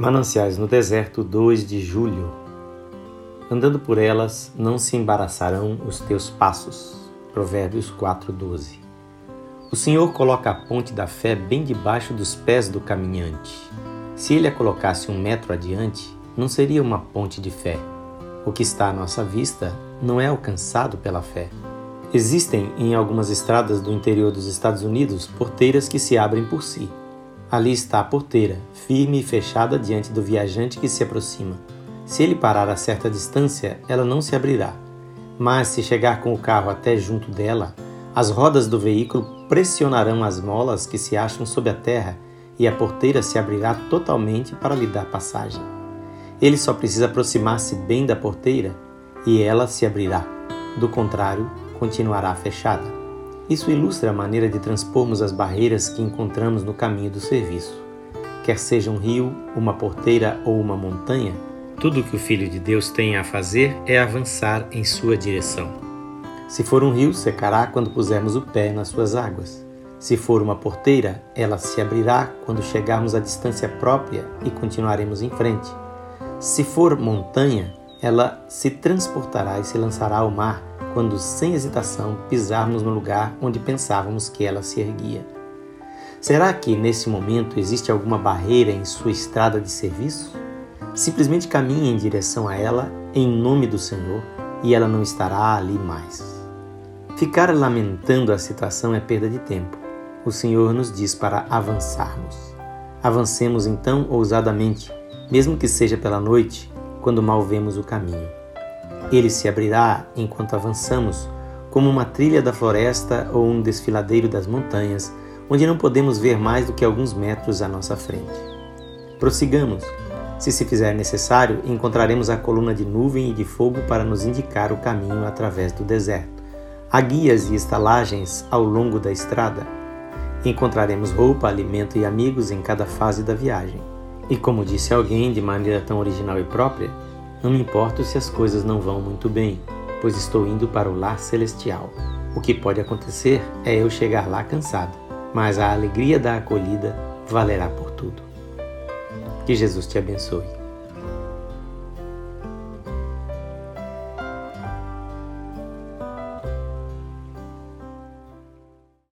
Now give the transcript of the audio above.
Mananciais no deserto, 2 de julho. Andando por elas, não se embaraçarão os teus passos. Provérbios 4:12. O Senhor coloca a ponte da fé bem debaixo dos pés do caminhante. Se ele a colocasse um metro adiante, não seria uma ponte de fé. O que está à nossa vista não é alcançado pela fé. Existem em algumas estradas do interior dos Estados Unidos porteiras que se abrem por si. Ali está a porteira, firme e fechada diante do viajante que se aproxima. Se ele parar a certa distância, ela não se abrirá. Mas se chegar com o carro até junto dela, as rodas do veículo pressionarão as molas que se acham sob a terra e a porteira se abrirá totalmente para lhe dar passagem. Ele só precisa aproximar-se bem da porteira e ela se abrirá. Do contrário, continuará fechada. Isso ilustra a maneira de transpormos as barreiras que encontramos no caminho do serviço. Quer seja um rio, uma porteira ou uma montanha, tudo o que o Filho de Deus tem a fazer é avançar em sua direção. Se for um rio, secará quando pusermos o pé nas suas águas. Se for uma porteira, ela se abrirá quando chegarmos à distância própria e continuaremos em frente. Se for montanha, ela se transportará e se lançará ao mar quando, sem hesitação, pisarmos no lugar onde pensávamos que ela se erguia. Será que nesse momento existe alguma barreira em sua estrada de serviço? Simplesmente caminhe em direção a ela em nome do Senhor e ela não estará ali mais. Ficar lamentando a situação é perda de tempo. O Senhor nos diz para avançarmos. Avancemos então ousadamente, mesmo que seja pela noite, quando mal vemos o caminho. Ele se abrirá enquanto avançamos, como uma trilha da floresta ou um desfiladeiro das montanhas, onde não podemos ver mais do que alguns metros à nossa frente. Prossigamos. Se se fizer necessário, encontraremos a coluna de nuvem e de fogo para nos indicar o caminho através do deserto. Há guias e estalagens ao longo da estrada. Encontraremos roupa, alimento e amigos em cada fase da viagem. E como disse alguém de maneira tão original e própria, não me importo se as coisas não vão muito bem, pois estou indo para o lar celestial. O que pode acontecer é eu chegar lá cansado, mas a alegria da acolhida valerá por tudo. Que Jesus te abençoe.